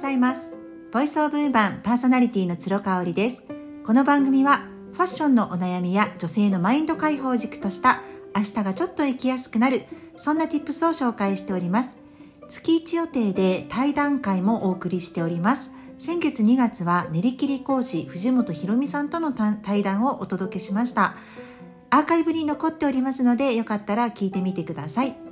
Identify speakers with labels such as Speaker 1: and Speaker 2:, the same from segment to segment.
Speaker 1: ざいます。ボイスオブウーマンパーソナリティの鶴香織です。この番組はファッションのお悩みや女性のマインド解放軸とした明日がちょっと生きやすくなるそんな tips を紹介しております。月1予定で対談会もお送りしております。先月2月は練り切り講師藤本博美さんとの対談をお届けしました。アーカイブに残っておりますのでよかったら聞いてみてください。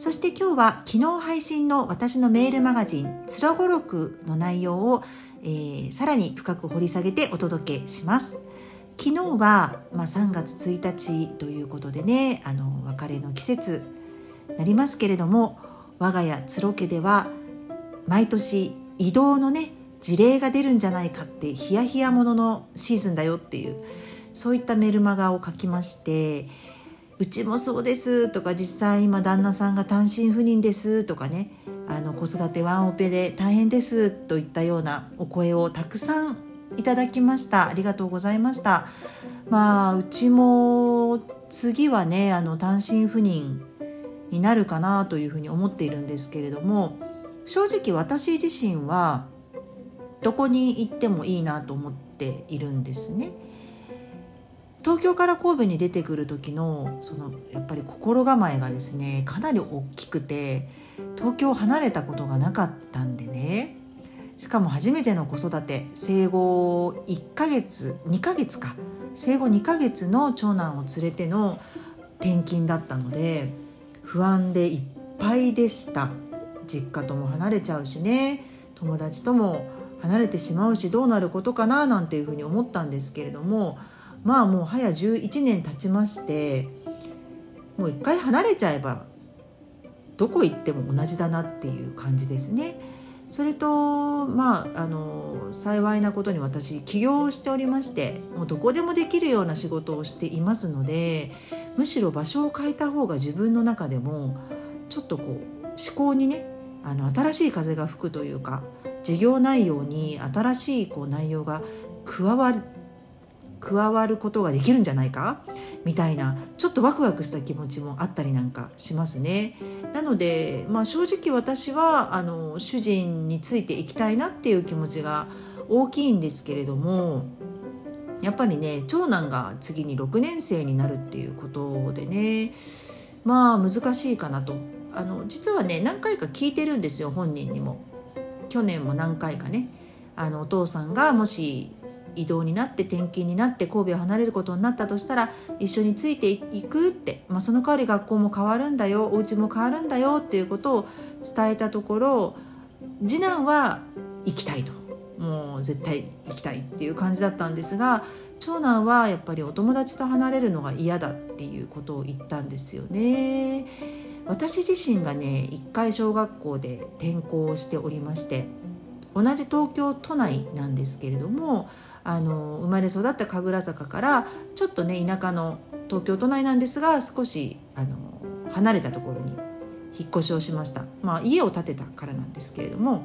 Speaker 1: そして今日は昨日配信の私のメールマガジンつらごろくの内容を、えー、さらに深く掘り下げてお届けします。昨日は、まあ、3月1日ということでねあの別れの季節なりますけれども我が家つろ家では毎年移動のね事例が出るんじゃないかってヒヤヒヤもののシーズンだよっていうそういったメルマガを書きましてうちもそうですとか実際今旦那さんが単身赴任ですとかね。あの子育てワンオペで大変ですといったようなお声をたくさんいただきました。ありがとうございました。まあうちも次はねあの単身赴任になるかなというふうに思っているんですけれども正直私自身はどこに行ってもいいなと思っているんですね。東京から神戸に出てくる時のそのやっぱり心構えがですねかなり大きくて東京を離れたことがなかったんでね。しかも初めての子育て生後1ヶ月2ヶ月か。生後2ヶ月の長男を連れての転勤だったので不安でいっぱいでした。実家とも離れちゃうしね。友達とも離れてしまうしどうなることかななんていうふうに思ったんですけれどもまあもう早11年経ちましてもう一回離れちゃえばどこ行っても同じだなっていう感じですね。それとまああの幸いなことに私起業しておりましてもうどこでもできるような仕事をしていますのでむしろ場所を変えた方が自分の中でもちょっとこう思考にねあの新しい風が吹くというか事業内容に新しいこう内容が加わる加わることができるんじゃないか？みたいなちょっとワクワクした気持ちもあったりなんかしますね。なので、まあ、正直私はあの主人についていきたいなっていう気持ちが大きいんですけれどもやっぱりね長男が次に6年生になるっていうことでねまあ難しいかなと。あの実はね何回か聞いてるんですよ本人にも。去年も何回かね。あのお父さんがもし移動になって転勤になって神戸を離れることになったとしたら一緒についていくって、まあ、その代わり学校も変わるんだよお家も変わるんだよっていうことを伝えたところ次男は行きたいともう絶対行きたいっていう感じだったんですが長男はやっぱりお友達と離れるのが嫌だっていうことを言ったんですよね。私自身がね一回小学校で転校しておりまして同じ東京都内なんですけれどもあの生まれ育った神楽坂からちょっとね田舎の東京都内なんですが少しあの離れたところに引っ越しをしました、まあ、家を建てたからなんですけれども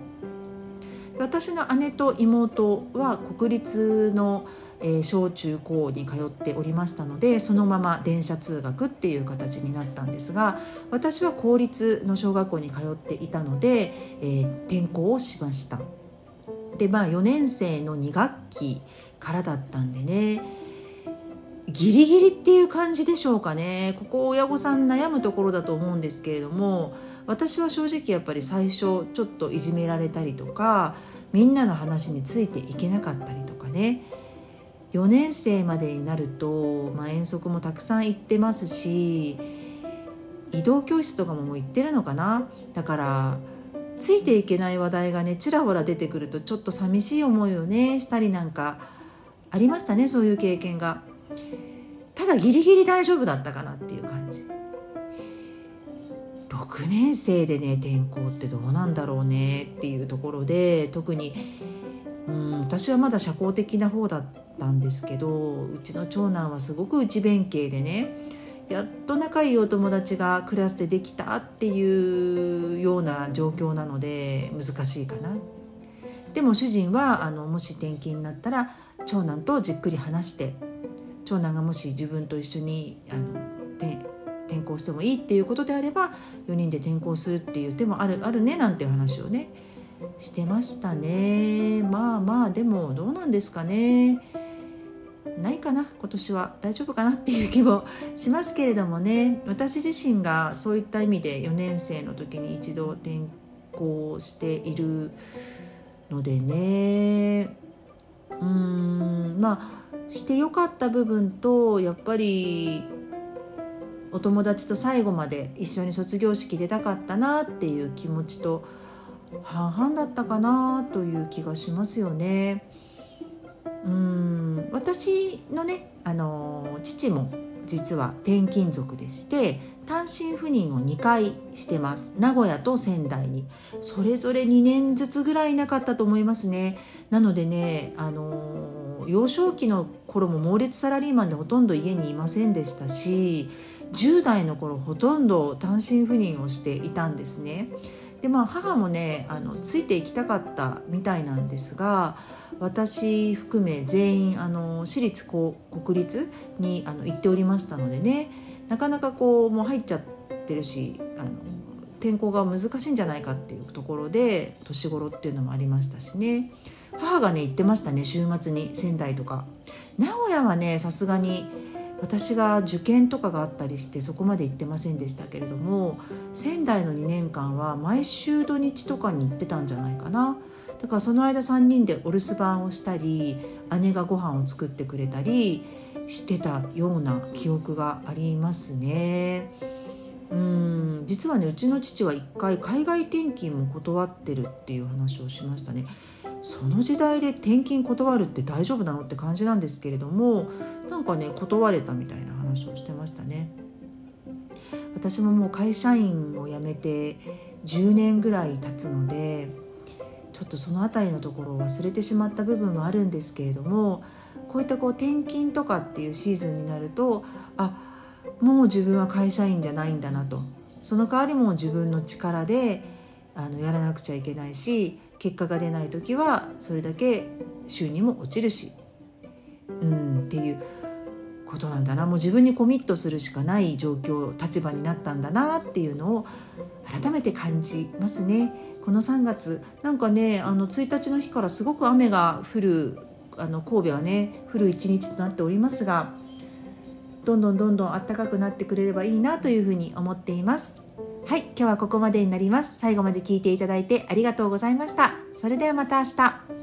Speaker 1: 私の姉と妹は国立の、え、小中高に通っておりましたのでそのまま電車通学っていう形になったんですが私は公立の小学校に通っていたので、えー、転校をしました。でまあ4年生の2学期からだったんでね。ギリギリっていう感じでしょうかね。ここ親御さん悩むところだと思うんですけれども私は正直やっぱり最初ちょっといじめられたりとかみんなの話についていけなかったりとかね。4年生までになると、まあ、遠足もたくさん行ってますし移動教室とかももう行ってるのかな。だからついていけない話題がねちらほら出てくるとちょっと寂しい思いをねしたりなんかありましたねそういう経験が。ただギリギリ大丈夫だったかなっていう感じ。6年生でね転校ってどうなんだろうねっていうところで特にうん私はまだ社交的な方だったんですけどうちの長男はすごく内弁慶でねやっと仲いいお友達がクラスでできたっていうような状況なので難しいかな。でも主人はあのもし転勤になったら長男とじっくり話して長男がもし自分と一緒にあの転校してもいいっていうことであれば4人で転校するっていう手もあるあるねなんていう話をねしてましたねまあまあでもどうなんですかねないかな？今年は大丈夫かな？っていう気もしますけれどもね。私自身がそういった意味で4年生の時に一度転校しているのでね。うん。まあしてよかった部分とやっぱりお友達と最後まで一緒に卒業式出たかったなっていう気持ちと半々だったかなという気がしますよね。うん。私のねあの父も実は転勤族でして単身赴任を2回してます。名古屋と仙台に。それぞれ2年ずつぐらいいなかったと思いますね。なのでねあの幼少期の頃も猛烈サラリーマンでほとんど家にいませんでしたし10代の頃ほとんど単身赴任をしていたんですね。でまあ母もねあのついていきたかったみたいなんですが私含め全員あの私立国立にあの行っておりましたのでねなかなかこうもう入っちゃってるしあの転校が難しいんじゃないかっていうところで年頃っていうのもありましたしね。母がね行ってましたね週末に仙台とか。名古屋はねさすがに私が受験とかがあったりしてそこまで行ってませんでしたけれども仙台の2年間は毎週土日とかに行ってたんじゃないかなだからその間3人でお留守番をしたり姉がご飯を作ってくれたりしてたような記憶がありますね。うん実はねうちの父は一回海外転勤も断ってるっていう話をしましたね。その時代で転勤断るって大丈夫なのって感じなんですけれどもなんかね断れたみたいな話をしてましたね。私ももう会社員を辞めて10年ぐらい経つのでちょっとその辺りのところを忘れてしまった部分もあるんですけれどもこういったこう転勤とかっていうシーズンになるとあもう自分は会社員じゃないんだなと。その代わりも自分の力であのやらなくちゃいけないし結果が出ない時はそれだけ収入も落ちるしうんっていうことなんだなもう自分にコミットするしかない状況立場になったんだなっていうのを改めて感じますね。この3月なんかねあの1日の日からすごく雨が降るあの神戸はね降る一日となっておりますがどんどんどんどん暖かくなってくれればいいなというふうに思っています。はい、今日はここまでになります。最後まで聞いていただいてありがとうございました。それではまた明日。